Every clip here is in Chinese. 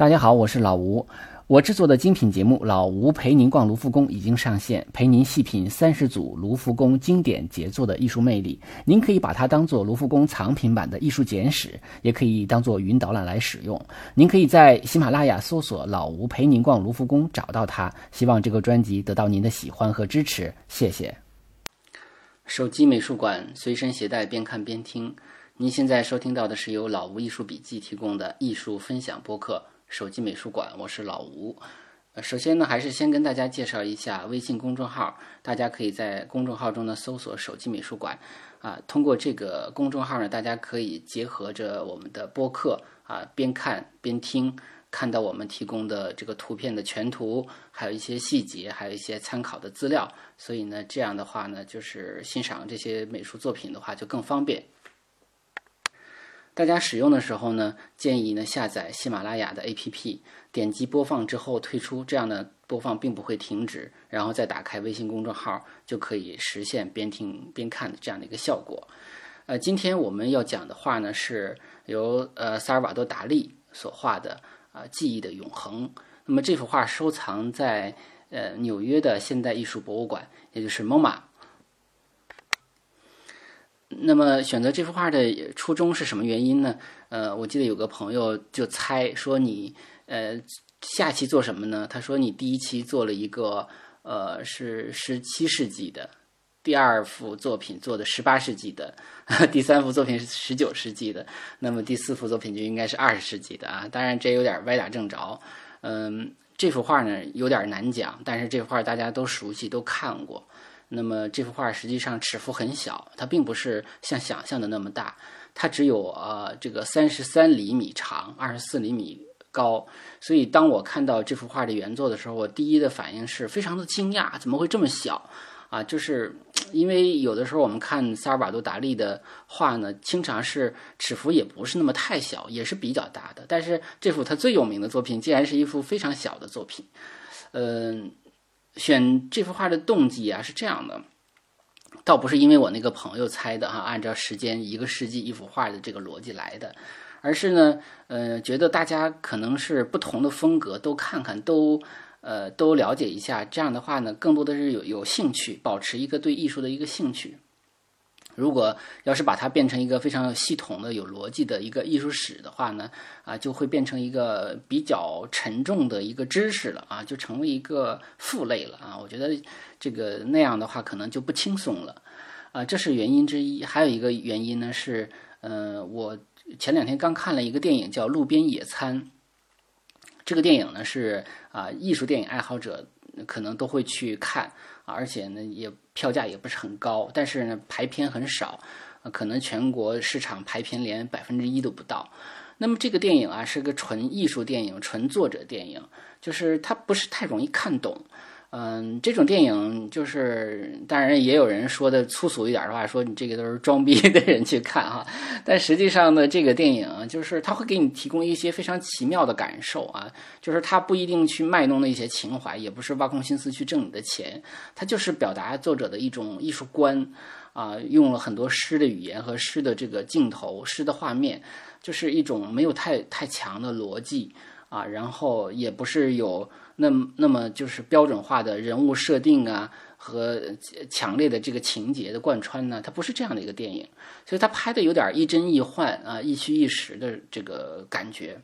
大家好，我是老吴。我制作的精品节目《老吴陪您逛卢浮宫》已经上线，陪您细品三十组卢浮宫经典杰作的艺术魅力。您可以把它当做卢浮宫藏品版的艺术简史，也可以当做云导览来使用。您可以在喜马拉雅搜索“老吴陪您逛卢浮宫”找到它。希望这个专辑得到您的喜欢和支持，谢谢。手机美术馆随身携带，边看边听。您现在收听到的是由老吴艺术笔记提供的艺术分享播客。手机美术馆，我是老吴。呃，首先呢，还是先跟大家介绍一下微信公众号。大家可以在公众号中呢搜索“手机美术馆”，啊，通过这个公众号呢，大家可以结合着我们的播客啊，边看边听，看到我们提供的这个图片的全图，还有一些细节，还有一些参考的资料。所以呢，这样的话呢，就是欣赏这些美术作品的话就更方便。大家使用的时候呢，建议呢下载喜马拉雅的 APP，点击播放之后退出，这样呢播放并不会停止，然后再打开微信公众号，就可以实现边听边看的这样的一个效果。呃，今天我们要讲的画呢，是由呃萨尔瓦多·达利所画的啊《记忆的永恒》。那么这幅画收藏在呃纽约的现代艺术博物馆，也就是 MoMA。那么选择这幅画的初衷是什么原因呢？呃，我记得有个朋友就猜说你呃下期做什么呢？他说你第一期做了一个呃是十七世纪的，第二幅作品做的十八世纪的，第三幅作品是十九世纪的，那么第四幅作品就应该是二十世纪的啊。当然这有点歪打正着。嗯，这幅画呢有点难讲，但是这幅画大家都熟悉，都看过。那么这幅画实际上尺幅很小，它并不是像想象的那么大，它只有呃这个三十三厘米长，二十四厘米高。所以当我看到这幅画的原作的时候，我第一的反应是非常的惊讶，怎么会这么小啊？就是因为有的时候我们看萨尔瓦多·达利的画呢，经常是尺幅也不是那么太小，也是比较大的。但是这幅他最有名的作品，竟然是一幅非常小的作品，嗯。选这幅画的动机啊是这样的，倒不是因为我那个朋友猜的哈，按照时间一个世纪一幅画的这个逻辑来的，而是呢，呃，觉得大家可能是不同的风格都看看，都呃都了解一下，这样的话呢，更多的是有有兴趣，保持一个对艺术的一个兴趣。如果要是把它变成一个非常系统的、有逻辑的一个艺术史的话呢，啊，就会变成一个比较沉重的一个知识了啊，就成为一个负累了啊。我觉得这个那样的话可能就不轻松了，啊，这是原因之一。还有一个原因呢是，呃，我前两天刚看了一个电影叫《路边野餐》，这个电影呢是啊，艺术电影爱好者可能都会去看。而且呢，也票价也不是很高，但是呢，排片很少，可能全国市场排片连百分之一都不到。那么这个电影啊，是个纯艺术电影，纯作者电影，就是它不是太容易看懂。嗯，这种电影就是，当然也有人说的粗俗一点的话，说你这个都是装逼的人去看哈。但实际上呢，这个电影就是它会给你提供一些非常奇妙的感受啊，就是它不一定去卖弄那些情怀，也不是挖空心思去挣你的钱，它就是表达作者的一种艺术观啊，用了很多诗的语言和诗的这个镜头、诗的画面，就是一种没有太太强的逻辑啊，然后也不是有。那么那么就是标准化的人物设定啊，和强烈的这个情节的贯穿呢，它不是这样的一个电影，所以它拍的有点亦真亦幻啊，一虚一实的这个感觉。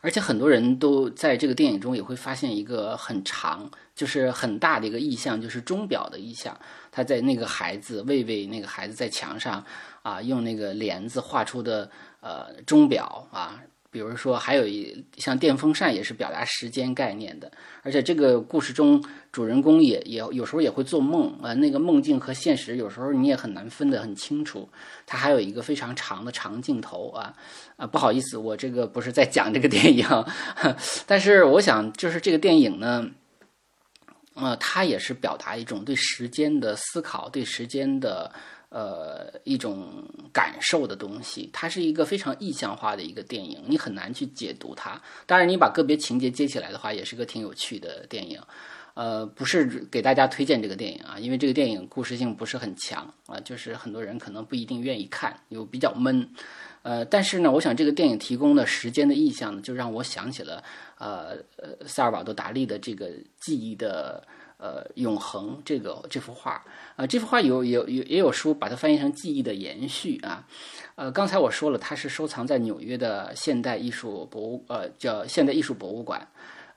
而且很多人都在这个电影中也会发现一个很长，就是很大的一个意象，就是钟表的意象。他在那个孩子喂喂那个孩子在墙上啊，用那个帘子画出的呃钟表啊。比如说，还有一像电风扇也是表达时间概念的，而且这个故事中主人公也也有时候也会做梦呃，那个梦境和现实有时候你也很难分得很清楚。它还有一个非常长的长镜头啊啊，不好意思，我这个不是在讲这个电影，但是我想就是这个电影呢，呃，它也是表达一种对时间的思考，对时间的。呃，一种感受的东西，它是一个非常意象化的一个电影，你很难去解读它。当然，你把个别情节接起来的话，也是个挺有趣的电影。呃，不是给大家推荐这个电影啊，因为这个电影故事性不是很强啊，就是很多人可能不一定愿意看，又比较闷。呃，但是呢，我想这个电影提供的时间的意象呢，就让我想起了呃呃萨尔瓦多达利的这个记忆的呃永恒这个这幅画啊，这幅画有有有也有书把它翻译成记忆的延续啊。呃，刚才我说了，它是收藏在纽约的现代艺术博物呃叫现代艺术博物馆。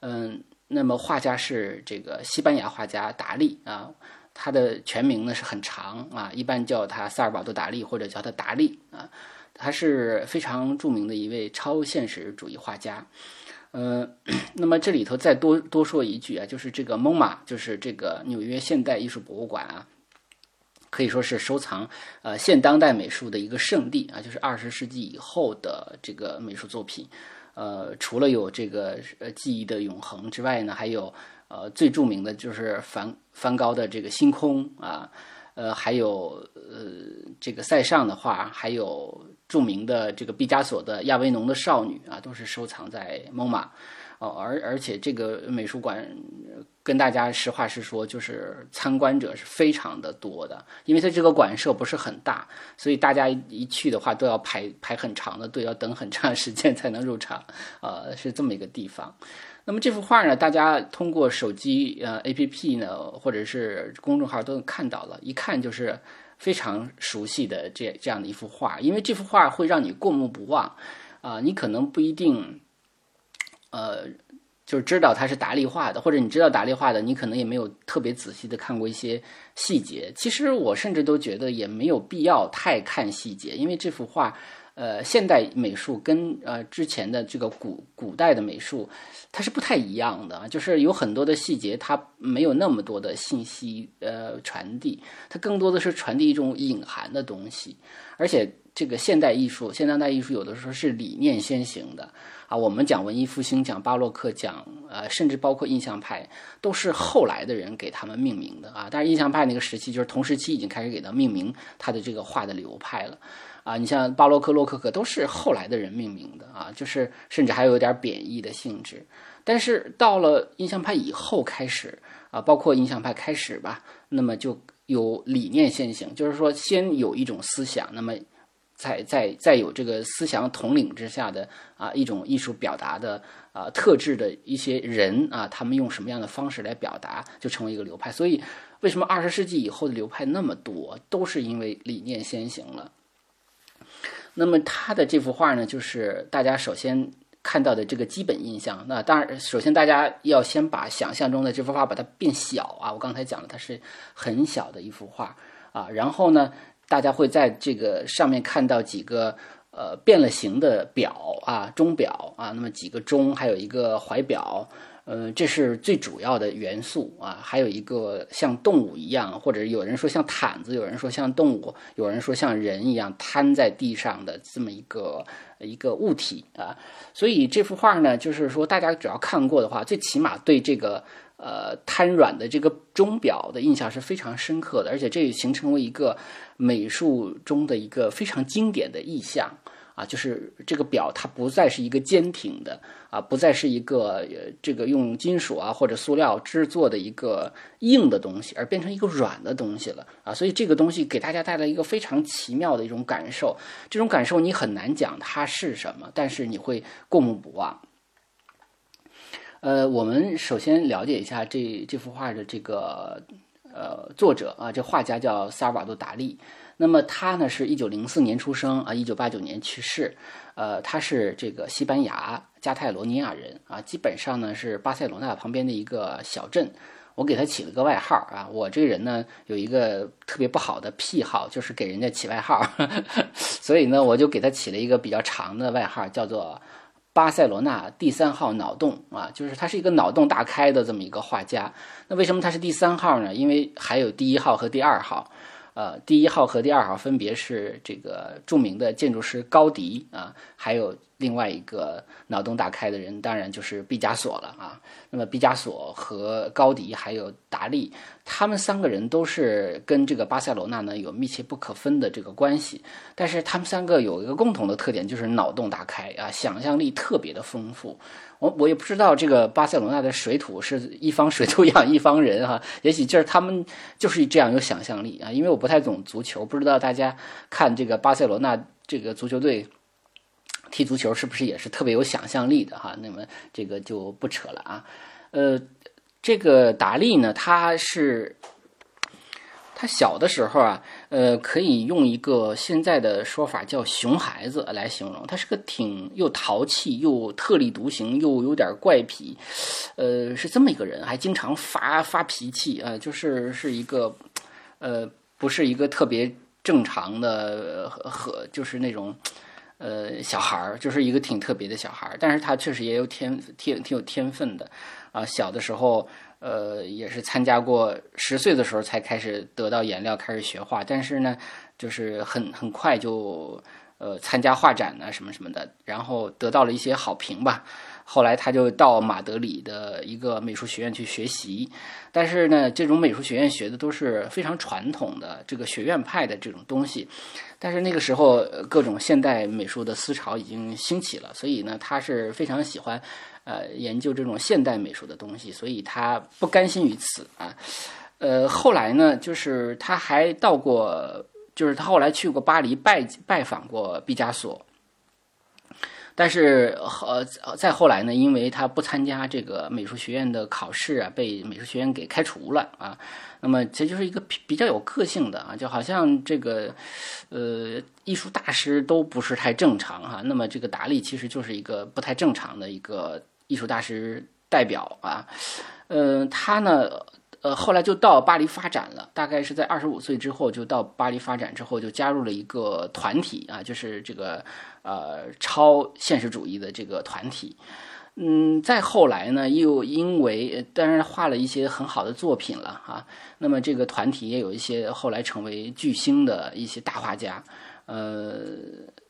嗯，那么画家是这个西班牙画家达利啊，他的全名呢是很长啊，一般叫他萨尔瓦多达利或者叫他达利啊。他是非常著名的一位超现实主义画家，呃，那么这里头再多多说一句啊，就是这个蒙马，就是这个纽约现代艺术博物馆啊，可以说是收藏呃现当代美术的一个圣地啊，就是二十世纪以后的这个美术作品，呃，除了有这个呃记忆的永恒之外呢，还有呃最著名的就是梵梵高的这个星空啊。呃，还有呃，这个塞尚的画，还有著名的这个毕加索的《亚维农的少女》啊，都是收藏在蒙马。哦，而而且这个美术馆跟大家实话实说，就是参观者是非常的多的，因为它这个馆舍不是很大，所以大家一去的话都要排排很长的队，要等很长时间才能入场。呃，是这么一个地方。那么这幅画呢，大家通过手机呃 A P P 呢，或者是公众号都看到了，一看就是非常熟悉的这这样的一幅画，因为这幅画会让你过目不忘啊，你可能不一定呃就是知道它是达利画的，或者你知道达利画的，你可能也没有特别仔细的看过一些细节。其实我甚至都觉得也没有必要太看细节，因为这幅画。呃，现代美术跟呃之前的这个古古代的美术，它是不太一样的，就是有很多的细节，它没有那么多的信息呃传递，它更多的是传递一种隐含的东西。而且这个现代艺术、现当代艺术有的时候是理念先行的啊。我们讲文艺复兴、讲巴洛克、讲呃，甚至包括印象派，都是后来的人给他们命名的啊。但是印象派那个时期，就是同时期已经开始给它命名它的这个画的流派了。啊，你像巴洛克、洛可可都是后来的人命名的啊，就是甚至还有点贬义的性质。但是到了印象派以后开始啊，包括印象派开始吧，那么就有理念先行，就是说先有一种思想，那么在在在有这个思想统领之下的啊一种艺术表达的啊特质的一些人啊，他们用什么样的方式来表达，就成为一个流派。所以为什么二十世纪以后的流派那么多，都是因为理念先行了。那么他的这幅画呢，就是大家首先看到的这个基本印象。那当然，首先大家要先把想象中的这幅画把它变小啊。我刚才讲了，它是很小的一幅画啊。然后呢，大家会在这个上面看到几个呃变了形的表啊，钟表啊，那么几个钟，还有一个怀表。呃，这是最主要的元素啊，还有一个像动物一样，或者有人说像毯子，有人说像动物，有人说像人一样瘫在地上的这么一个一个物体啊。所以这幅画呢，就是说大家只要看过的话，最起码对这个呃瘫软的这个钟表的印象是非常深刻的，而且这也形成为一个美术中的一个非常经典的意象。啊，就是这个表，它不再是一个坚挺的啊，不再是一个这个用金属啊或者塑料制作的一个硬的东西，而变成一个软的东西了啊。所以这个东西给大家带来一个非常奇妙的一种感受，这种感受你很难讲它是什么，但是你会过目不忘。呃，我们首先了解一下这这幅画的这个呃作者啊，这画家叫萨尔瓦多·达利。那么他呢是一九零四年出生啊，一九八九年去世，呃，他是这个西班牙加泰罗尼亚人啊，基本上呢是巴塞罗那旁边的一个小镇。我给他起了个外号啊，我这个人呢有一个特别不好的癖好，就是给人家起外号，所以呢我就给他起了一个比较长的外号，叫做巴塞罗那第三号脑洞啊，就是他是一个脑洞大开的这么一个画家。那为什么他是第三号呢？因为还有第一号和第二号。呃，第一号和第二号分别是这个著名的建筑师高迪啊，还有另外一个脑洞大开的人，当然就是毕加索了啊。那么毕加索和高迪还有达利，他们三个人都是跟这个巴塞罗那呢有密切不可分的这个关系。但是他们三个有一个共同的特点，就是脑洞大开啊，想象力特别的丰富。我我也不知道这个巴塞罗那的水土是一方水土养一方人哈，也许就是他们就是这样有想象力啊。因为我不太懂足球，不知道大家看这个巴塞罗那这个足球队。踢足球是不是也是特别有想象力的哈？那么这个就不扯了啊。呃，这个达利呢，他是他小的时候啊，呃，可以用一个现在的说法叫“熊孩子”来形容。他是个挺又淘气又特立独行又有点怪癖，呃，是这么一个人，还经常发发脾气啊，就是是一个呃，不是一个特别正常的和就是那种。呃，小孩儿就是一个挺特别的小孩儿，但是他确实也有天挺挺有天分的，啊，小的时候，呃，也是参加过，十岁的时候才开始得到颜料，开始学画，但是呢，就是很很快就，呃，参加画展呢什么什么的，然后得到了一些好评吧。后来他就到马德里的一个美术学院去学习，但是呢，这种美术学院学的都是非常传统的这个学院派的这种东西。但是那个时候，各种现代美术的思潮已经兴起了，所以呢，他是非常喜欢，呃，研究这种现代美术的东西，所以他不甘心于此啊。呃，后来呢，就是他还到过，就是他后来去过巴黎拜拜访过毕加索。但是，呃，再后来呢，因为他不参加这个美术学院的考试啊，被美术学院给开除了啊。那么，这就是一个比较有个性的啊，就好像这个，呃，艺术大师都不是太正常哈。那么，这个达利其实就是一个不太正常的一个艺术大师代表啊。嗯，他呢。呃，后来就到巴黎发展了，大概是在二十五岁之后就到巴黎发展之后，就加入了一个团体啊，就是这个呃超现实主义的这个团体。嗯，再后来呢，又因为当然画了一些很好的作品了啊，那么这个团体也有一些后来成为巨星的一些大画家，呃。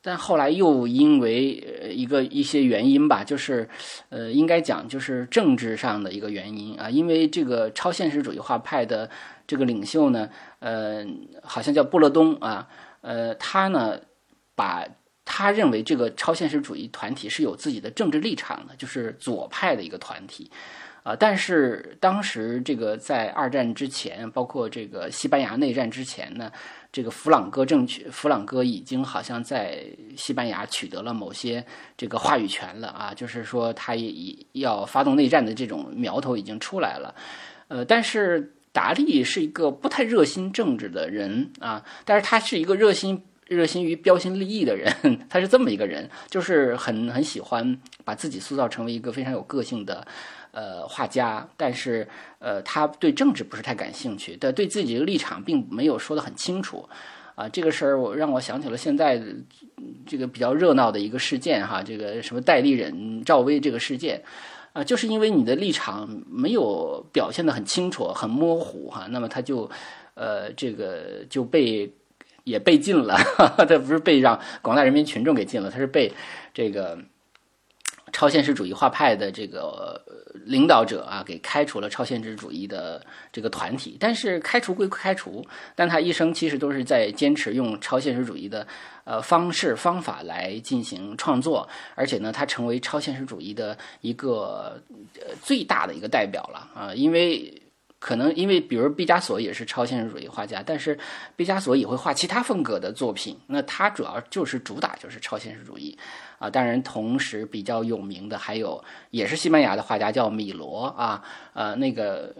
但后来又因为一个一些原因吧，就是，呃，应该讲就是政治上的一个原因啊，因为这个超现实主义画派的这个领袖呢，呃，好像叫布勒东啊，呃，他呢把他认为这个超现实主义团体是有自己的政治立场的，就是左派的一个团体。啊，但是当时这个在二战之前，包括这个西班牙内战之前呢，这个弗朗哥政权，弗朗哥已经好像在西班牙取得了某些这个话语权了啊，就是说他也要发动内战的这种苗头已经出来了。呃，但是达利是一个不太热心政治的人啊，但是他是一个热心热心于标新立异的人，他是这么一个人，就是很很喜欢把自己塑造成为一个非常有个性的。呃，画家，但是呃，他对政治不是太感兴趣，但对自己的立场并没有说得很清楚，啊，这个事儿我让我想起了现在这个比较热闹的一个事件哈，这个什么代理人赵薇这个事件，啊，就是因为你的立场没有表现得很清楚、很模糊哈，那么他就呃，这个就被也被禁了，他不是被让广大人民群众给禁了，他是被这个。超现实主义画派的这个领导者啊，给开除了超现实主义的这个团体。但是开除归开除，但他一生其实都是在坚持用超现实主义的呃方式方法来进行创作。而且呢，他成为超现实主义的一个呃最大的一个代表了啊，因为。可能因为，比如毕加索也是超现实主义画家，但是毕加索也会画其他风格的作品。那他主要就是主打就是超现实主义，啊，当然同时比较有名的还有也是西班牙的画家叫米罗啊，呃，那个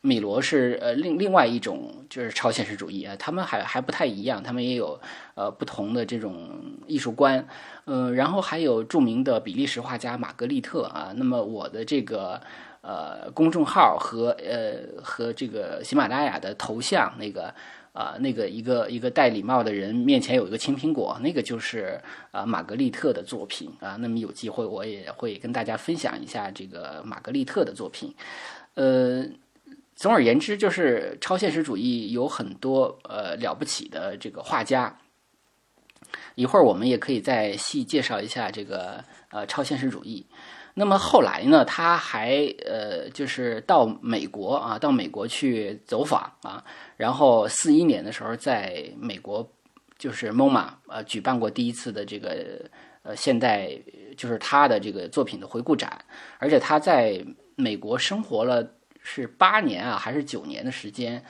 米罗是呃另另外一种就是超现实主义啊，他们还还不太一样，他们也有呃不同的这种艺术观，嗯，然后还有著名的比利时画家玛格丽特啊，那么我的这个。呃，公众号和呃和这个喜马拉雅的头像，那个啊那个一个一个戴礼帽的人面前有一个青苹果，那个就是啊玛格丽特的作品啊。那么有机会我也会跟大家分享一下这个玛格丽特的作品。呃，总而言之，就是超现实主义有很多呃了不起的这个画家。一会儿我们也可以再细介绍一下这个呃超现实主义。那么后来呢，他还呃就是到美国啊，到美国去走访啊，然后四一年的时候在美国就是 MoMA 呃举办过第一次的这个呃现代就是他的这个作品的回顾展，而且他在美国生活了是八年啊还是九年的时间。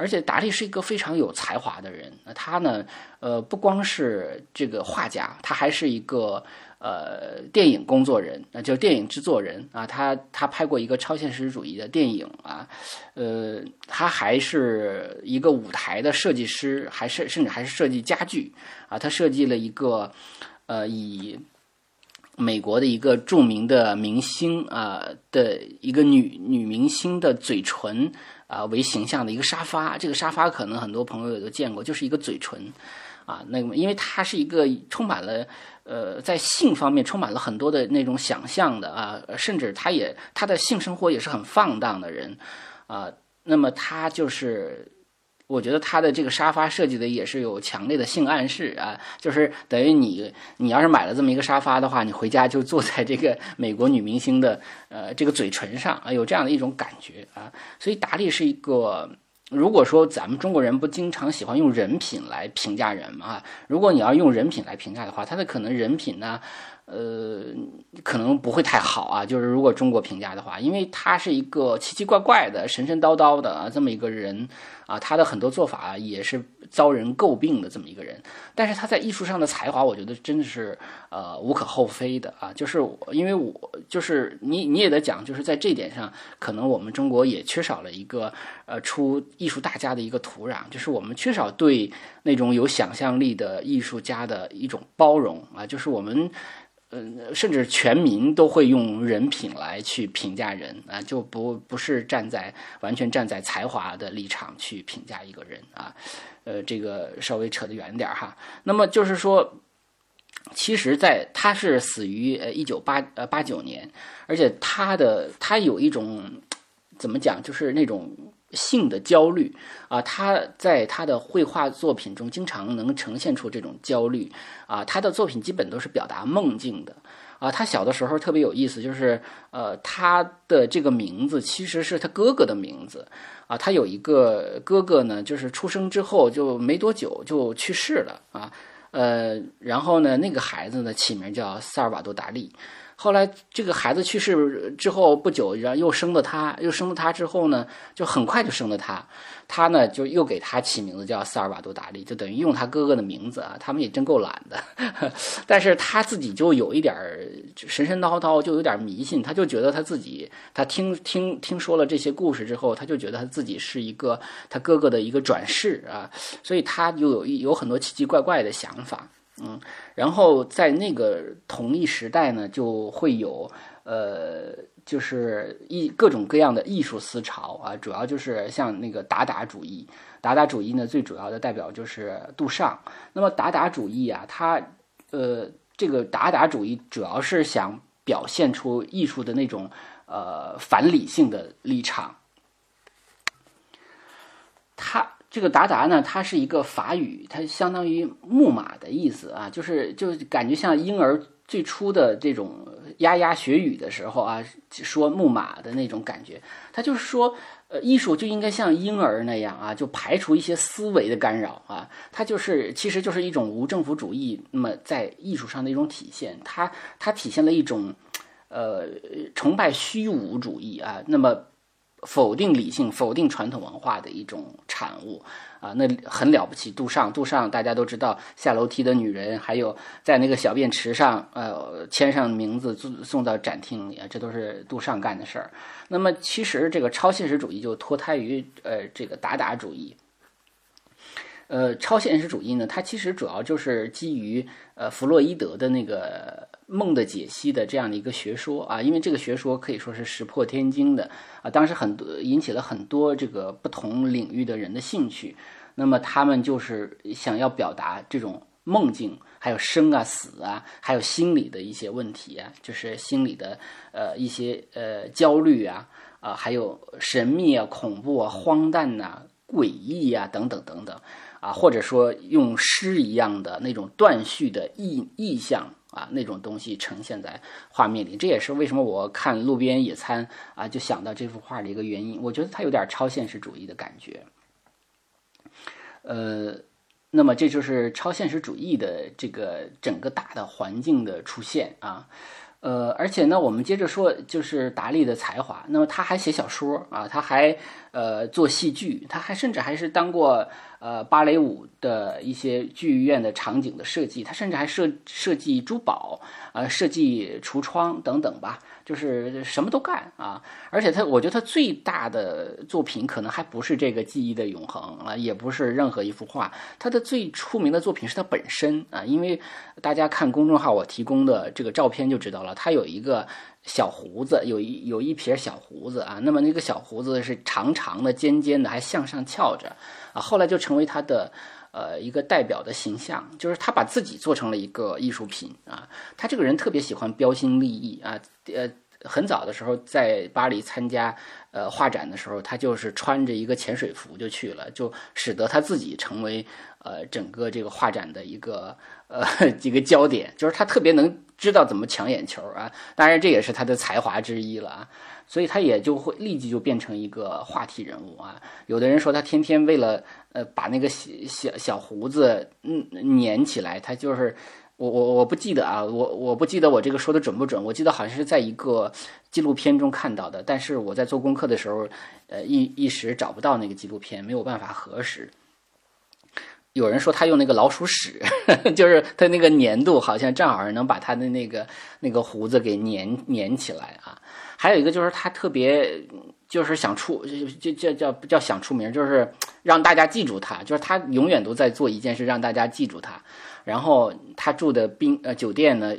而且达利是一个非常有才华的人。那他呢，呃，不光是这个画家，他还是一个呃电影工作人，那就是电影制作人啊。他他拍过一个超现实主义的电影啊，呃，他还是一个舞台的设计师，还是甚至还是设计家具啊。他设计了一个呃以美国的一个著名的明星啊的一个女女明星的嘴唇。啊，为形象的一个沙发，这个沙发可能很多朋友也都见过，就是一个嘴唇，啊，那么因为它是一个充满了，呃，在性方面充满了很多的那种想象的啊，甚至他也他的性生活也是很放荡的人，啊，那么他就是。我觉得他的这个沙发设计的也是有强烈的性暗示啊，就是等于你你要是买了这么一个沙发的话，你回家就坐在这个美国女明星的呃这个嘴唇上啊，有这样的一种感觉啊。所以达利是一个，如果说咱们中国人不经常喜欢用人品来评价人嘛，如果你要用人品来评价的话，他的可能人品呢。呃，可能不会太好啊。就是如果中国评价的话，因为他是一个奇奇怪怪的、神神叨叨的啊这么一个人啊，他的很多做法也是遭人诟病的这么一个人。但是他在艺术上的才华，我觉得真的是呃无可厚非的啊。就是因为我就是你你也得讲，就是在这点上，可能我们中国也缺少了一个呃出艺术大家的一个土壤，就是我们缺少对那种有想象力的艺术家的一种包容啊，就是我们。嗯，甚至全民都会用人品来去评价人啊，就不不是站在完全站在才华的立场去评价一个人啊。呃，这个稍微扯得远点哈。那么就是说，其实，在他是死于呃一九八呃八九年，而且他的他有一种怎么讲，就是那种。性的焦虑啊，他在他的绘画作品中经常能呈现出这种焦虑啊。他的作品基本都是表达梦境的啊。他小的时候特别有意思，就是呃，他的这个名字其实是他哥哥的名字啊。他有一个哥哥呢，就是出生之后就没多久就去世了啊。呃，然后呢，那个孩子呢起名叫萨尔瓦多·达利。后来这个孩子去世之后不久，然后又生了他，又生了他之后呢，就很快就生了他，他呢就又给他起名字叫萨尔瓦多达利，就等于用他哥哥的名字啊。他们也真够懒的，但是他自己就有一点神神叨叨，就有点迷信，他就觉得他自己，他听听听说了这些故事之后，他就觉得他自己是一个他哥哥的一个转世啊，所以他就有有很多奇奇怪怪的想法。嗯，然后在那个同一时代呢，就会有呃，就是艺各种各样的艺术思潮啊，主要就是像那个达达主义。达达主义呢，最主要的代表就是杜尚。那么达达主义啊，它呃，这个达达主义主要是想表现出艺术的那种呃反理性的立场。它。这个达达呢，它是一个法语，它相当于木马的意思啊，就是就感觉像婴儿最初的这种牙牙学语的时候啊，说木马的那种感觉。它就是说，呃，艺术就应该像婴儿那样啊，就排除一些思维的干扰啊。它就是其实就是一种无政府主义，那么在艺术上的一种体现。它它体现了一种，呃，崇拜虚无主义啊。那么。否定理性、否定传统文化的一种产物啊，那很了不起。杜尚，杜尚，大家都知道，下楼梯的女人，还有在那个小便池上，呃，签上名字送送到展厅里，这都是杜尚干的事儿。那么，其实这个超现实主义就脱胎于呃这个达达主义。呃，超现实主义呢，它其实主要就是基于呃弗洛伊德的那个。梦的解析的这样的一个学说啊，因为这个学说可以说是石破天惊的啊，当时很多引起了很多这个不同领域的人的兴趣。那么他们就是想要表达这种梦境，还有生啊、死啊，还有心理的一些问题啊，就是心理的呃一些呃焦虑啊啊，还有神秘啊、恐怖啊、荒诞呐、诡异啊等等等等啊，或者说用诗一样的那种断续的意意象啊，那种东西呈现在画面里。这也是为什么我看路边野餐啊，就想到这幅画的一个原因。我觉得它有点超现实主义的感觉。呃，那么这就是超现实主义的这个整个大的环境的出现啊。呃，而且呢，我们接着说，就是达利的才华。那么他还写小说啊，他还呃做戏剧，他还甚至还是当过呃芭蕾舞的一些剧院的场景的设计，他甚至还设设计珠宝，呃设计橱窗等等吧。就是什么都干啊，而且他，我觉得他最大的作品可能还不是这个记忆的永恒啊，也不是任何一幅画，他的最出名的作品是他本身啊，因为大家看公众号我提供的这个照片就知道了，他有一个小胡子，有一有一撇小胡子啊，那么那个小胡子是长长的、尖尖的，还向上翘着啊，后来就成为他的。呃，一个代表的形象，就是他把自己做成了一个艺术品啊。他这个人特别喜欢标新立异啊。呃，很早的时候在巴黎参加呃画展的时候，他就是穿着一个潜水服就去了，就使得他自己成为呃整个这个画展的一个呃 几个焦点。就是他特别能知道怎么抢眼球啊。当然这也是他的才华之一了啊。所以他也就会立即就变成一个话题人物啊。有的人说他天天为了。呃，把那个小小小胡子嗯粘起来，他就是我我我不记得啊，我我不记得我这个说的准不准，我记得好像是在一个纪录片中看到的，但是我在做功课的时候，呃一一时找不到那个纪录片，没有办法核实。有人说他用那个老鼠屎，就是他那个粘度好像正好能把他的那个那个胡子给粘粘起来啊。还有一个就是他特别。就是想出，就就叫叫叫想出名，就是让大家记住他。就是他永远都在做一件事，让大家记住他。然后他住的宾呃酒店呢，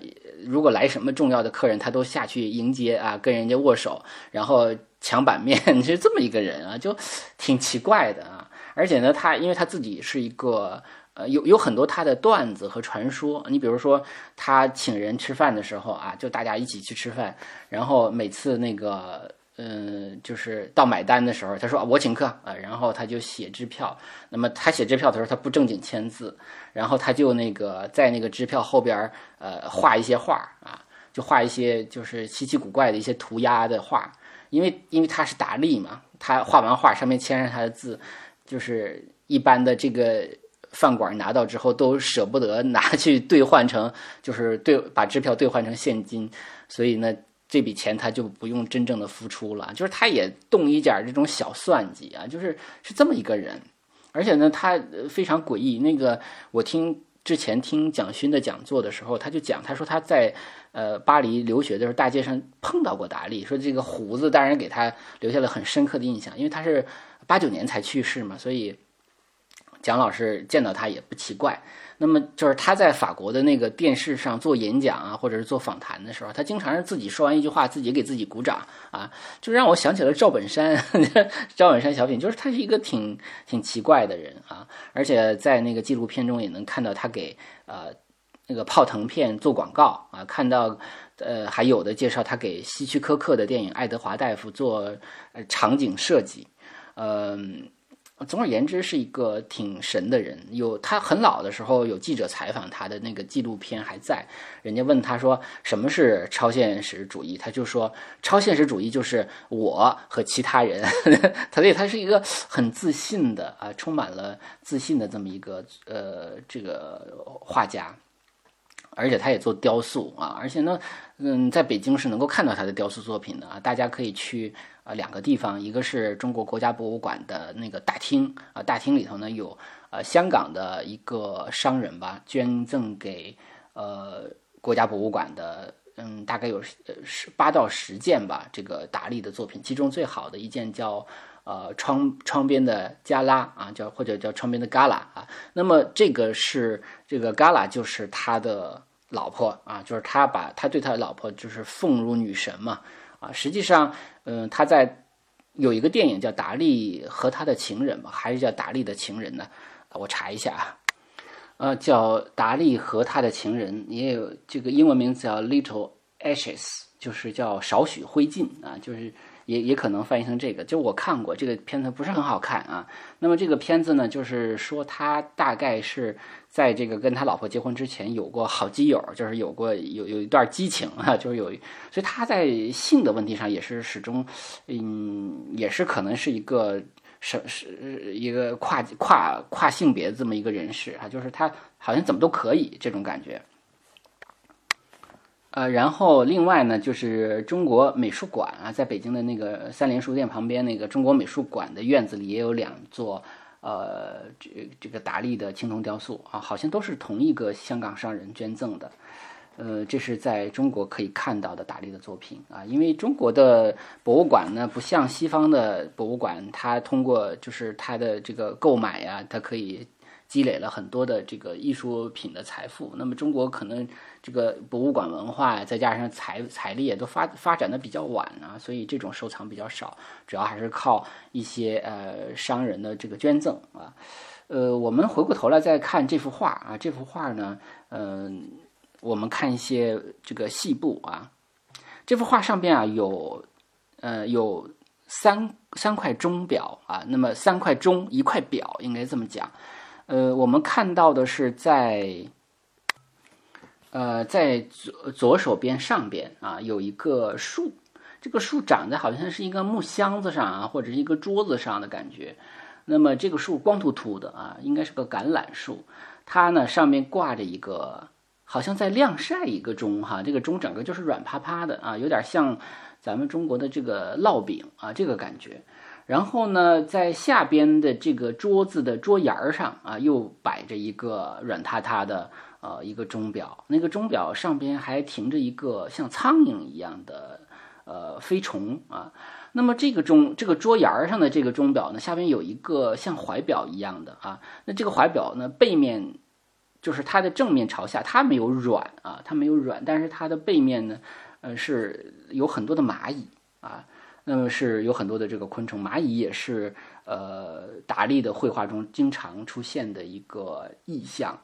如果来什么重要的客人，他都下去迎接啊，跟人家握手，然后抢版面，是这么一个人啊，就挺奇怪的啊。而且呢，他因为他自己是一个呃，有有很多他的段子和传说。你比如说，他请人吃饭的时候啊，就大家一起去吃饭，然后每次那个。嗯，就是到买单的时候，他说我请客啊，然后他就写支票。那么他写支票的时候，他不正经签字，然后他就那个在那个支票后边呃画一些画啊，就画一些就是稀奇古怪的一些涂鸦的画。因为因为他是达利嘛，他画完画上面签上他的字，就是一般的这个饭馆拿到之后都舍不得拿 去兑换成，就是兑把支票兑换成现金，所以呢。这笔钱他就不用真正的付出了，就是他也动一点这种小算计啊，就是是这么一个人，而且呢，他非常诡异。那个我听之前听蒋勋的讲座的时候，他就讲，他说他在呃巴黎留学的时候，大街上碰到过达利，说这个胡子当然给他留下了很深刻的印象，因为他是八九年才去世嘛，所以蒋老师见到他也不奇怪。那么就是他在法国的那个电视上做演讲啊，或者是做访谈的时候，他经常是自己说完一句话，自己给自己鼓掌啊，就让我想起了赵本山。赵本山小品就是他是一个挺挺奇怪的人啊，而且在那个纪录片中也能看到他给呃那个泡腾片做广告啊，看到呃还有的介绍他给希区柯克的电影《爱德华大夫》做场景设计，嗯。总而言之，是一个挺神的人。有他很老的时候，有记者采访他的那个纪录片还在。人家问他说：“什么是超现实主义？”他就说：“超现实主义就是我和其他人。”他对他是一个很自信的啊，充满了自信的这么一个呃这个画家。而且他也做雕塑啊，而且呢，嗯，在北京是能够看到他的雕塑作品的啊。大家可以去。啊，两个地方，一个是中国国家博物馆的那个大厅啊，大厅里头呢有呃香港的一个商人吧，捐赠给呃国家博物馆的，嗯，大概有十八到十件吧，这个达利的作品，其中最好的一件叫呃窗窗边的加拉啊，叫或者叫窗边的旮旯啊，那么这个是这个旮旯就是他的老婆啊，就是他把他对他的老婆就是奉如女神嘛。啊，实际上，嗯，他在有一个电影叫《达利和他的情人》嘛，还是叫《达利的情人》呢？我查一下啊，呃，叫《达利和他的情人》，也有这个英文名字叫《Little Ashes》就是叫少许灰烬啊，就是也也可能翻译成这个。就我看过这个片子，不是很好看啊。那么这个片子呢，就是说他大概是在这个跟他老婆结婚之前有过好基友，就是有过有有一段激情啊，就是有，所以他在性的问题上也是始终，嗯，也是可能是一个。是是一个跨跨跨性别的这么一个人士啊，就是他好像怎么都可以这种感觉。呃，然后另外呢，就是中国美术馆啊，在北京的那个三联书店旁边那个中国美术馆的院子里也有两座呃这这个达利的青铜雕塑啊，好像都是同一个香港商人捐赠的。呃，这是在中国可以看到的达利的作品啊，因为中国的博物馆呢，不像西方的博物馆，它通过就是它的这个购买呀，它可以积累了很多的这个艺术品的财富。那么中国可能这个博物馆文化再加上财财力也都发发展的比较晚啊，所以这种收藏比较少，主要还是靠一些呃商人的这个捐赠啊。呃，我们回过头来再看这幅画啊，这幅画呢，嗯。我们看一些这个细部啊，这幅画上边啊有，呃有三三块钟表啊，那么三块钟一块表应该这么讲，呃我们看到的是在，呃在左左手边上边啊有一个树，这个树长在好像是一个木箱子上啊或者是一个桌子上的感觉，那么这个树光秃秃的啊应该是个橄榄树，它呢上面挂着一个。好像在晾晒一个钟哈，这个钟整个就是软趴趴的啊，有点像咱们中国的这个烙饼啊，这个感觉。然后呢，在下边的这个桌子的桌沿儿上啊，又摆着一个软塌塌的呃一个钟表，那个钟表上边还停着一个像苍蝇一样的呃飞虫啊。那么这个钟这个桌沿儿上的这个钟表呢，下边有一个像怀表一样的啊，那这个怀表呢背面。就是它的正面朝下，它没有软啊，它没有软，但是它的背面呢，呃，是有很多的蚂蚁啊，那么是有很多的这个昆虫，蚂蚁也是呃达利的绘画中经常出现的一个意象。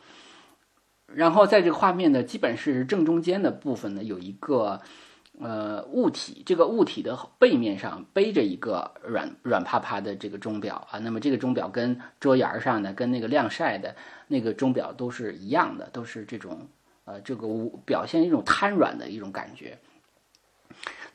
然后在这个画面的基本是正中间的部分呢，有一个。呃，物体这个物体的背面上背着一个软软趴趴的这个钟表啊，那么这个钟表跟桌沿上的、跟那个晾晒的那个钟表都是一样的，都是这种呃，这个表现一种瘫软的一种感觉。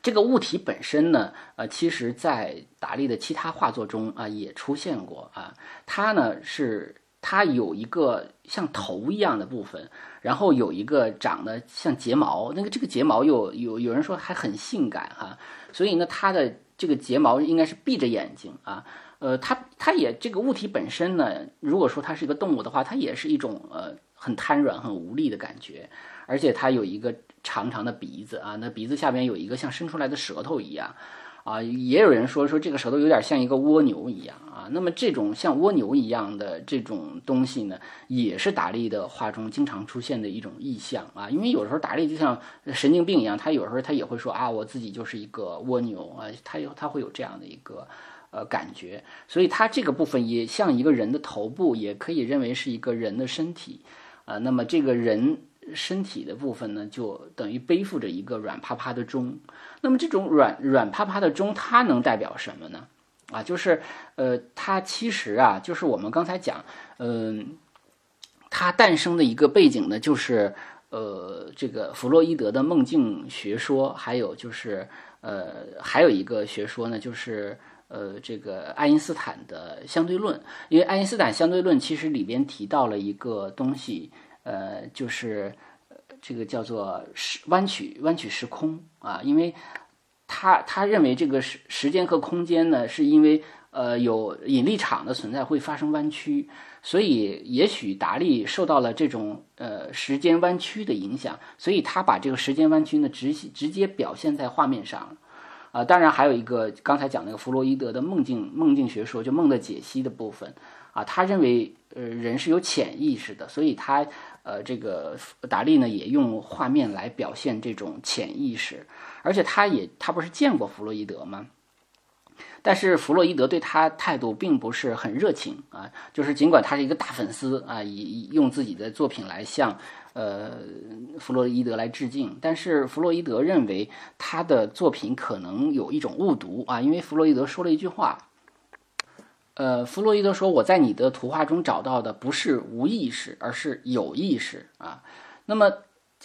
这个物体本身呢，呃，其实在达利的其他画作中啊也出现过啊，它呢是。它有一个像头一样的部分，然后有一个长得像睫毛，那个这个睫毛有有有人说还很性感哈，所以呢，它的这个睫毛应该是闭着眼睛啊，呃，它它也这个物体本身呢，如果说它是一个动物的话，它也是一种呃很瘫软、很无力的感觉，而且它有一个长长的鼻子啊，那鼻子下边有一个像伸出来的舌头一样。啊，也有人说说这个舌头有点像一个蜗牛一样啊。那么这种像蜗牛一样的这种东西呢，也是达利的画中经常出现的一种意象啊。因为有时候达利就像神经病一样，他有时候他也会说啊，我自己就是一个蜗牛啊，他有他会有这样的一个呃感觉。所以他这个部分也像一个人的头部，也可以认为是一个人的身体啊。那么这个人。身体的部分呢，就等于背负着一个软趴趴的钟。那么这种软软趴趴的钟，它能代表什么呢？啊，就是呃，它其实啊，就是我们刚才讲，嗯，它诞生的一个背景呢，就是呃，这个弗洛伊德的梦境学说，还有就是呃，还有一个学说呢，就是呃，这个爱因斯坦的相对论。因为爱因斯坦相对论其实里边提到了一个东西。呃，就是这个叫做时弯曲弯曲时空啊，因为他他认为这个时时间和空间呢，是因为呃有引力场的存在会发生弯曲，所以也许达利受到了这种呃时间弯曲的影响，所以他把这个时间弯曲呢直直接表现在画面上啊。当然还有一个刚才讲那个弗洛伊德的梦境梦境学说，就梦的解析的部分啊，他认为呃人是有潜意识的，所以他。呃，这个达利呢也用画面来表现这种潜意识，而且他也他不是见过弗洛伊德吗？但是弗洛伊德对他态度并不是很热情啊，就是尽管他是一个大粉丝啊，以用自己的作品来向呃弗洛伊德来致敬。但是弗洛伊德认为他的作品可能有一种误读啊，因为弗洛伊德说了一句话。呃，弗洛伊德说：“我在你的图画中找到的不是无意识，而是有意识啊。”那么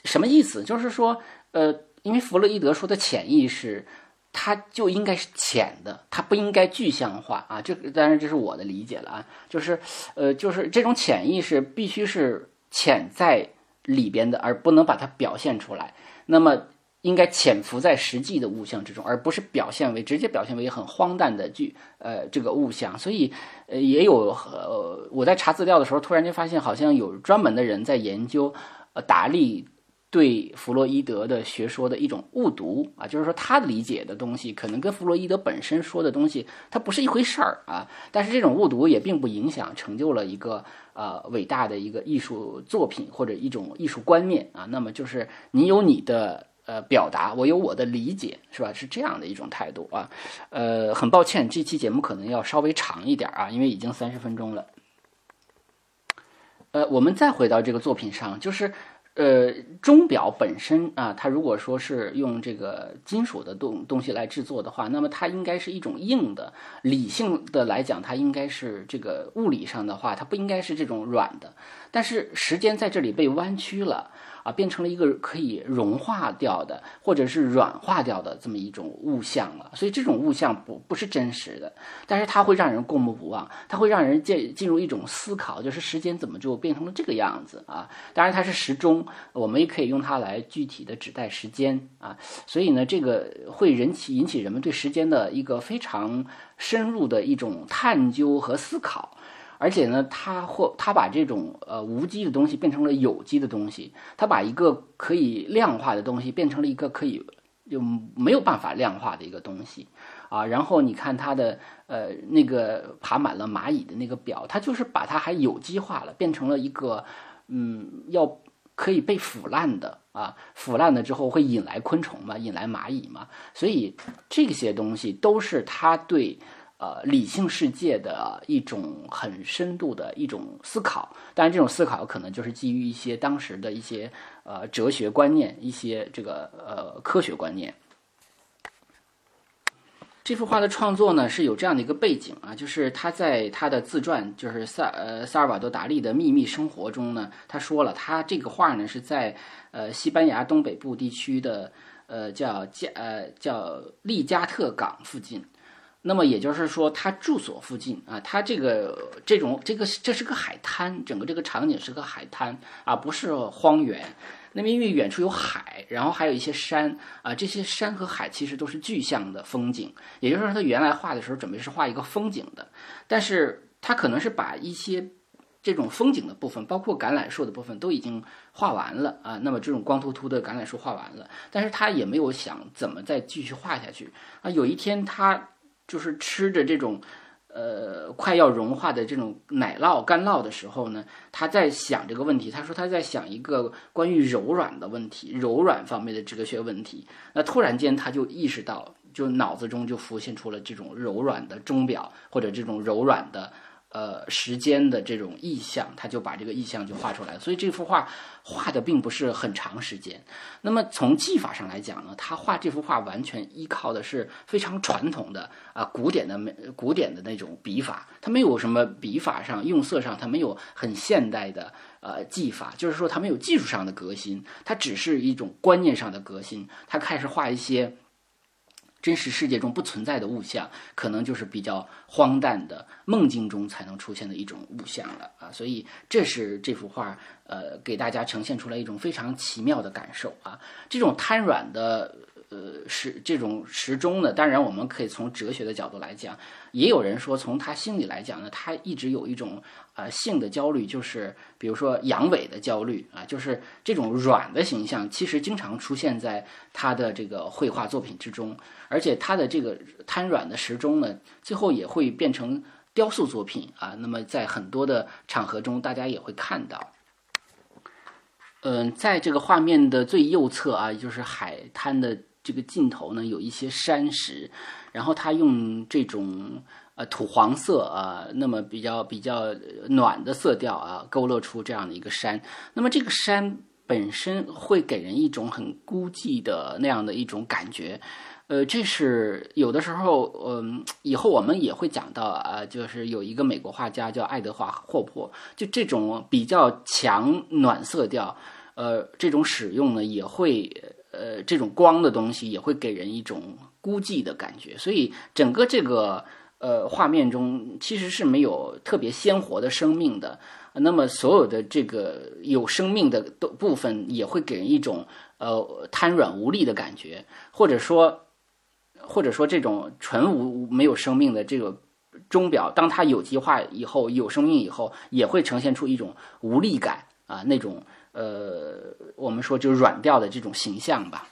什么意思？就是说，呃，因为弗洛伊德说的潜意识，它就应该是浅的，它不应该具象化啊。这当然这是我的理解了啊。就是，呃，就是这种潜意识必须是潜在里边的，而不能把它表现出来。那么。应该潜伏在实际的物象之中，而不是表现为直接表现为很荒诞的剧，呃，这个物象。所以，呃，也有呃，我在查资料的时候，突然间发现，好像有专门的人在研究，呃，达利对弗洛伊德的学说的一种误读啊，就是说他理解的东西可能跟弗洛伊德本身说的东西它不是一回事儿啊。但是这种误读也并不影响成就了一个呃伟大的一个艺术作品或者一种艺术观念啊。那么就是你有你的。呃，表达我有我的理解，是吧？是这样的一种态度啊。呃，很抱歉，这期节目可能要稍微长一点啊，因为已经三十分钟了。呃，我们再回到这个作品上，就是呃，钟表本身啊，它如果说是用这个金属的东东西来制作的话，那么它应该是一种硬的。理性的来讲，它应该是这个物理上的话，它不应该是这种软的。但是时间在这里被弯曲了。啊，变成了一个可以融化掉的，或者是软化掉的这么一种物象了。所以这种物象不不是真实的，但是它会让人过目不忘，它会让人进进入一种思考，就是时间怎么就变成了这个样子啊？当然它是时钟，我们也可以用它来具体的指代时间啊。所以呢，这个会引起引起人们对时间的一个非常深入的一种探究和思考。而且呢，他或他把这种呃无机的东西变成了有机的东西，他把一个可以量化的东西变成了一个可以就没有办法量化的一个东西啊。然后你看他的呃那个爬满了蚂蚁的那个表，他就是把它还有机化了，变成了一个嗯要可以被腐烂的啊，腐烂了之后会引来昆虫嘛，引来蚂蚁嘛。所以这些东西都是他对。呃，理性世界的一种很深度的一种思考，当然这种思考可能就是基于一些当时的一些呃哲学观念，一些这个呃科学观念。这幅画的创作呢是有这样的一个背景啊，就是他在他的自传，就是萨呃萨尔瓦多达利的秘密生活中呢，他说了，他这个画呢是在呃西班牙东北部地区的呃叫加呃叫利加特港附近。那么也就是说，他住所附近啊，他这个这种这个这是个海滩，整个这个场景是个海滩啊，不是荒原。那么因为远处有海，然后还有一些山啊，这些山和海其实都是具象的风景。也就是说，他原来画的时候准备是画一个风景的，但是他可能是把一些这种风景的部分，包括橄榄树的部分都已经画完了啊。那么这种光秃秃的橄榄树画完了，但是他也没有想怎么再继续画下去啊。有一天他。就是吃着这种，呃，快要融化的这种奶酪干酪的时候呢，他在想这个问题。他说他在想一个关于柔软的问题，柔软方面的哲学问题。那突然间他就意识到，就脑子中就浮现出了这种柔软的钟表，或者这种柔软的。呃，时间的这种意象，他就把这个意象就画出来。所以这幅画画的并不是很长时间。那么从技法上来讲呢，他画这幅画完全依靠的是非常传统的啊古典的美古典的那种笔法，他没有什么笔法上用色上，他没有很现代的呃技法，就是说他没有技术上的革新，他只是一种观念上的革新。他开始画一些。真实世界中不存在的物象，可能就是比较荒诞的梦境中才能出现的一种物象了啊！所以这是这幅画，呃，给大家呈现出来一种非常奇妙的感受啊！这种瘫软的。呃，时这种时钟呢，当然我们可以从哲学的角度来讲，也有人说从他心里来讲呢，他一直有一种啊性的焦虑，就是比如说阳痿的焦虑啊，就是这种软的形象，其实经常出现在他的这个绘画作品之中，而且他的这个瘫软的时钟呢，最后也会变成雕塑作品啊。那么在很多的场合中，大家也会看到。嗯，在这个画面的最右侧啊，就是海滩的。这个镜头呢，有一些山石，然后他用这种呃土黄色啊，那么比较比较暖的色调啊，勾勒出这样的一个山。那么这个山本身会给人一种很孤寂的那样的一种感觉。呃，这是有的时候，嗯，以后我们也会讲到啊，就是有一个美国画家叫爱德华霍珀，就这种比较强暖色调，呃，这种使用呢，也会呃，这种光的东西也会给人一种孤寂的感觉，所以整个这个呃画面中其实是没有特别鲜活的生命的。那么所有的这个有生命的部分也会给人一种呃瘫软无力的感觉，或者说。或者说，这种纯无没有生命的这个钟表，当它有机化以后，有生命以后，也会呈现出一种无力感啊，那种呃，我们说就软调的这种形象吧。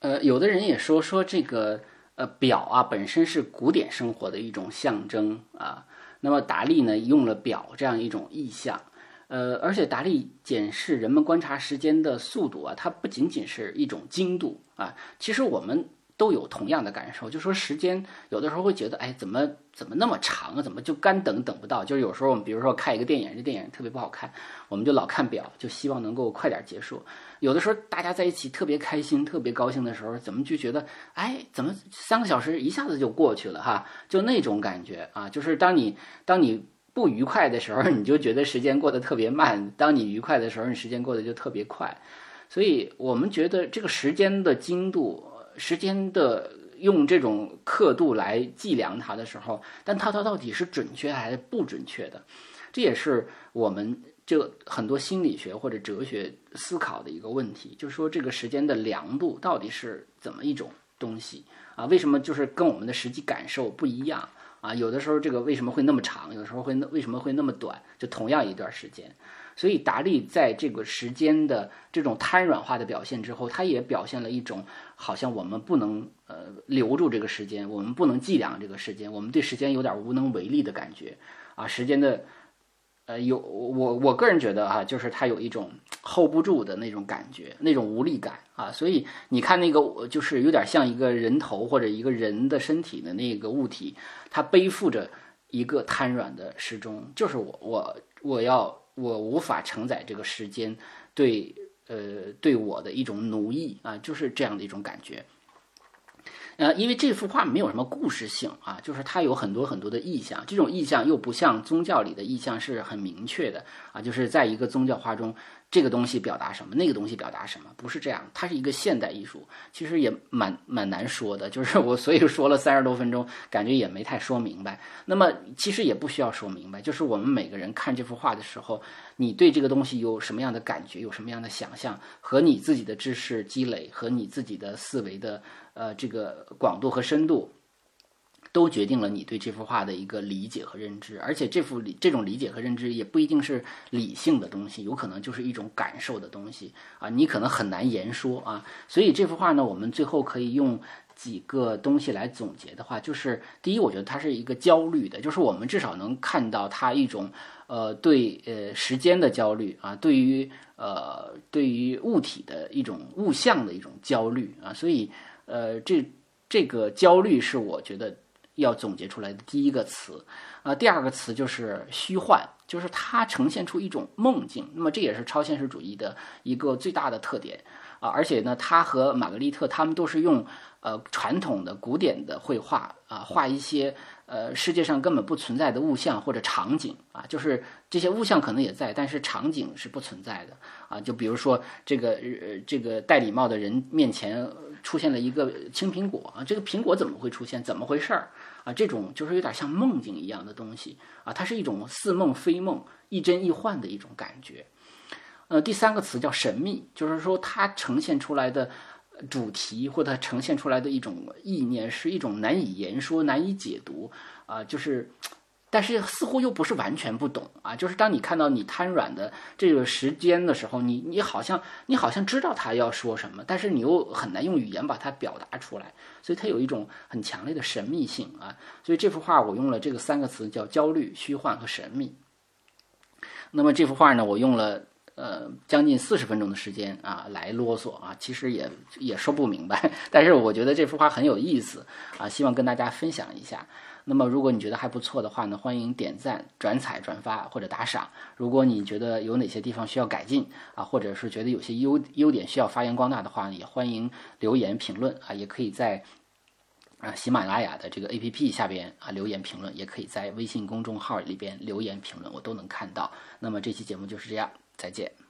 呃，有的人也说说这个呃表啊，本身是古典生活的一种象征啊。那么达利呢，用了表这样一种意象。呃，而且达利检视人们观察时间的速度啊，它不仅仅是一种精度啊，其实我们都有同样的感受，就说时间有的时候会觉得，哎，怎么怎么那么长啊，怎么就干等等不到？就是有时候我们比如说看一个电影，这电影特别不好看，我们就老看表，就希望能够快点结束。有的时候大家在一起特别开心、特别高兴的时候，怎么就觉得，哎，怎么三个小时一下子就过去了哈？就那种感觉啊，就是当你当你。不愉快的时候，你就觉得时间过得特别慢；当你愉快的时候，你时间过得就特别快。所以，我们觉得这个时间的精度，时间的用这种刻度来计量它的时候，但它它到底是准确还是不准确的？这也是我们这很多心理学或者哲学思考的一个问题，就是说这个时间的量度到底是怎么一种东西啊？为什么就是跟我们的实际感受不一样？啊，有的时候这个为什么会那么长？有时候会为什么会那么短？就同样一段时间，所以达利在这个时间的这种瘫软化的表现之后，他也表现了一种好像我们不能呃留住这个时间，我们不能计量这个时间，我们对时间有点无能为力的感觉。啊，时间的。呃，有我我个人觉得啊，就是他有一种 hold 不住的那种感觉，那种无力感。啊，所以你看那个，就是有点像一个人头或者一个人的身体的那个物体，它背负着一个瘫软的时钟，就是我我我要我无法承载这个时间对呃对我的一种奴役啊，就是这样的一种感觉。呃，因为这幅画没有什么故事性啊，就是它有很多很多的意象，这种意象又不像宗教里的意象是很明确的啊，就是在一个宗教画中。这个东西表达什么？那个东西表达什么？不是这样，它是一个现代艺术，其实也蛮蛮难说的。就是 我所以说了三十多分钟，感觉也没太说明白。那么其实也不需要说明白，就是我们每个人看这幅画的时候，你对这个东西有什么样的感觉，有什么样的想象，和你自己的知识积累和你自己的思维的呃这个广度和深度。都决定了你对这幅画的一个理解和认知，而且这幅理这种理解和认知也不一定是理性的东西，有可能就是一种感受的东西啊，你可能很难言说啊。所以这幅画呢，我们最后可以用几个东西来总结的话，就是第一，我觉得它是一个焦虑的，就是我们至少能看到它一种呃对呃时间的焦虑啊，对于呃对于物体的一种物象的一种焦虑啊，所以呃这这个焦虑是我觉得。要总结出来的第一个词，啊，第二个词就是虚幻，就是它呈现出一种梦境。那么这也是超现实主义的一个最大的特点啊！而且呢，他和玛格丽特他们都是用呃传统的古典的绘画啊，画一些呃世界上根本不存在的物象或者场景啊，就是这些物象可能也在，但是场景是不存在的啊。就比如说这个呃这个戴礼帽的人面前。出现了一个青苹果啊，这个苹果怎么会出现？怎么回事儿啊？这种就是有点像梦境一样的东西啊，它是一种似梦非梦、亦真亦幻的一种感觉。呃，第三个词叫神秘，就是说它呈现出来的主题或者呈现出来的一种意念是一种难以言说、难以解读啊，就是。但是似乎又不是完全不懂啊，就是当你看到你瘫软的这个时间的时候，你你好像你好像知道他要说什么，但是你又很难用语言把它表达出来，所以它有一种很强烈的神秘性啊。所以这幅画我用了这个三个词叫焦虑、虚幻和神秘。那么这幅画呢，我用了呃将近四十分钟的时间啊来啰嗦啊，其实也也说不明白。但是我觉得这幅画很有意思啊，希望跟大家分享一下。那么如果你觉得还不错的话呢，欢迎点赞、转采、转发或者打赏。如果你觉得有哪些地方需要改进啊，或者是觉得有些优优点需要发扬光大的话，也欢迎留言评论啊，也可以在。啊，喜马拉雅的这个 A P P 下边啊留言评论，也可以在微信公众号里边留言评论，我都能看到。那么这期节目就是这样，再见。